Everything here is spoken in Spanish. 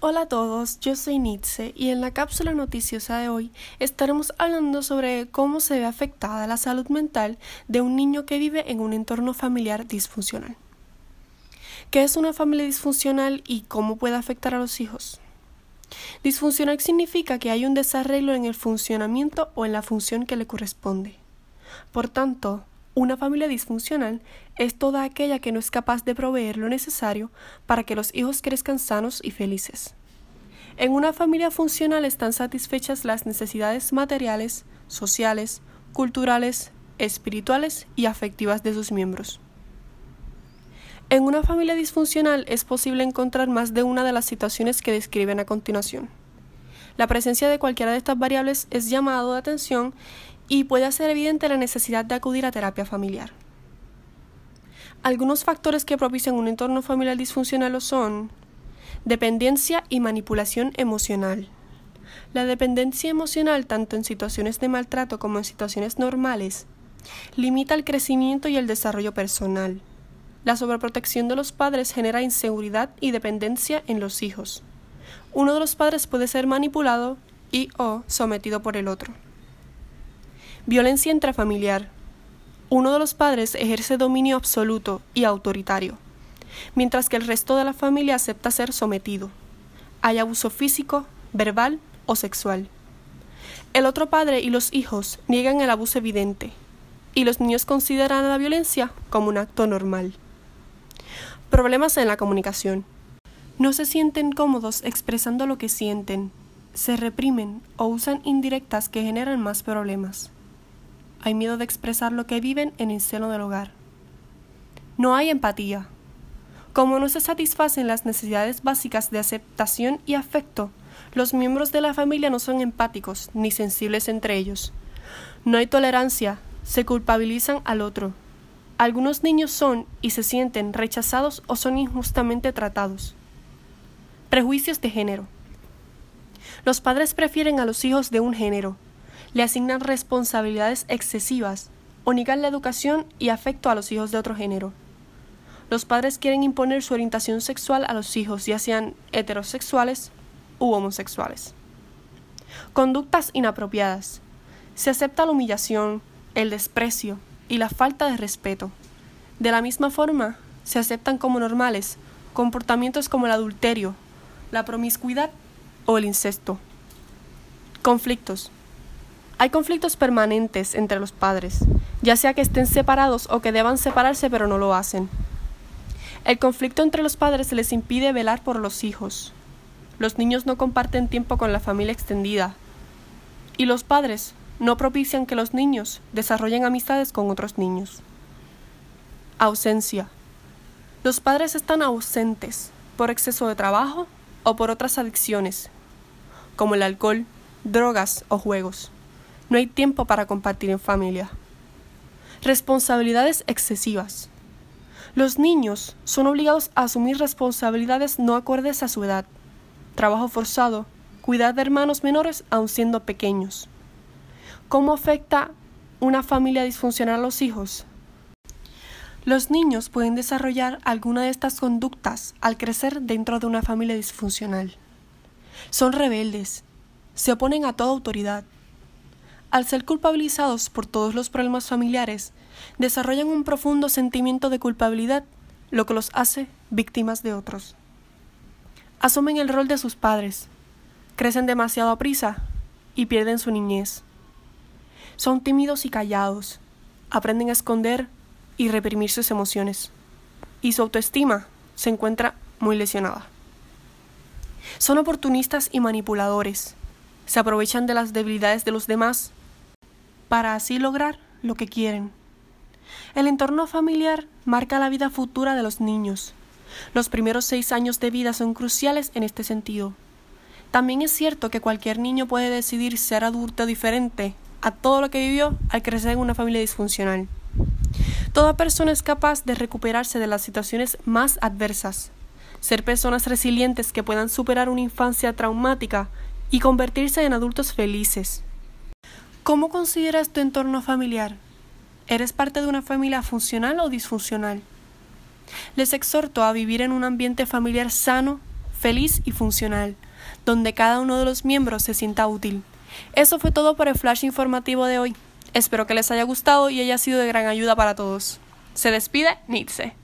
Hola a todos, yo soy Nitze y en la cápsula noticiosa de hoy estaremos hablando sobre cómo se ve afectada la salud mental de un niño que vive en un entorno familiar disfuncional. ¿Qué es una familia disfuncional y cómo puede afectar a los hijos? Disfuncional significa que hay un desarreglo en el funcionamiento o en la función que le corresponde. Por tanto, una familia disfuncional es toda aquella que no es capaz de proveer lo necesario para que los hijos crezcan sanos y felices. En una familia funcional están satisfechas las necesidades materiales, sociales, culturales, espirituales y afectivas de sus miembros. En una familia disfuncional es posible encontrar más de una de las situaciones que describen a continuación. La presencia de cualquiera de estas variables es llamado de atención y puede hacer evidente la necesidad de acudir a terapia familiar. Algunos factores que propician un entorno familiar disfuncional son dependencia y manipulación emocional. La dependencia emocional, tanto en situaciones de maltrato como en situaciones normales, limita el crecimiento y el desarrollo personal. La sobreprotección de los padres genera inseguridad y dependencia en los hijos. Uno de los padres puede ser manipulado y o sometido por el otro. Violencia intrafamiliar. Uno de los padres ejerce dominio absoluto y autoritario, mientras que el resto de la familia acepta ser sometido. Hay abuso físico, verbal o sexual. El otro padre y los hijos niegan el abuso evidente, y los niños consideran la violencia como un acto normal. Problemas en la comunicación. No se sienten cómodos expresando lo que sienten, se reprimen o usan indirectas que generan más problemas. Hay miedo de expresar lo que viven en el seno del hogar. No hay empatía. Como no se satisfacen las necesidades básicas de aceptación y afecto, los miembros de la familia no son empáticos ni sensibles entre ellos. No hay tolerancia, se culpabilizan al otro. Algunos niños son y se sienten rechazados o son injustamente tratados. Prejuicios de género. Los padres prefieren a los hijos de un género, le asignan responsabilidades excesivas o niegan la educación y afecto a los hijos de otro género. Los padres quieren imponer su orientación sexual a los hijos, ya sean heterosexuales u homosexuales. Conductas inapropiadas. Se acepta la humillación, el desprecio y la falta de respeto. De la misma forma, se aceptan como normales comportamientos como el adulterio, la promiscuidad o el incesto. Conflictos. Hay conflictos permanentes entre los padres, ya sea que estén separados o que deban separarse pero no lo hacen. El conflicto entre los padres les impide velar por los hijos. Los niños no comparten tiempo con la familia extendida. Y los padres no propician que los niños desarrollen amistades con otros niños. Ausencia. Los padres están ausentes por exceso de trabajo o por otras adicciones, como el alcohol, drogas o juegos. No hay tiempo para compartir en familia. Responsabilidades excesivas. Los niños son obligados a asumir responsabilidades no acordes a su edad. Trabajo forzado, cuidar de hermanos menores aun siendo pequeños. ¿Cómo afecta una familia disfuncional a los hijos? Los niños pueden desarrollar alguna de estas conductas al crecer dentro de una familia disfuncional. Son rebeldes, se oponen a toda autoridad, al ser culpabilizados por todos los problemas familiares, desarrollan un profundo sentimiento de culpabilidad, lo que los hace víctimas de otros. Asumen el rol de sus padres, crecen demasiado a prisa y pierden su niñez. Son tímidos y callados, aprenden a esconder y reprimir sus emociones, y su autoestima se encuentra muy lesionada. Son oportunistas y manipuladores, se aprovechan de las debilidades de los demás para así lograr lo que quieren. El entorno familiar marca la vida futura de los niños. Los primeros seis años de vida son cruciales en este sentido. También es cierto que cualquier niño puede decidir ser adulto diferente a todo lo que vivió al crecer en una familia disfuncional. Toda persona es capaz de recuperarse de las situaciones más adversas, ser personas resilientes que puedan superar una infancia traumática y convertirse en adultos felices. ¿Cómo consideras tu entorno familiar? ¿Eres parte de una familia funcional o disfuncional? Les exhorto a vivir en un ambiente familiar sano, feliz y funcional, donde cada uno de los miembros se sienta útil. Eso fue todo por el flash informativo de hoy. Espero que les haya gustado y haya sido de gran ayuda para todos. Se despide Nietzsche.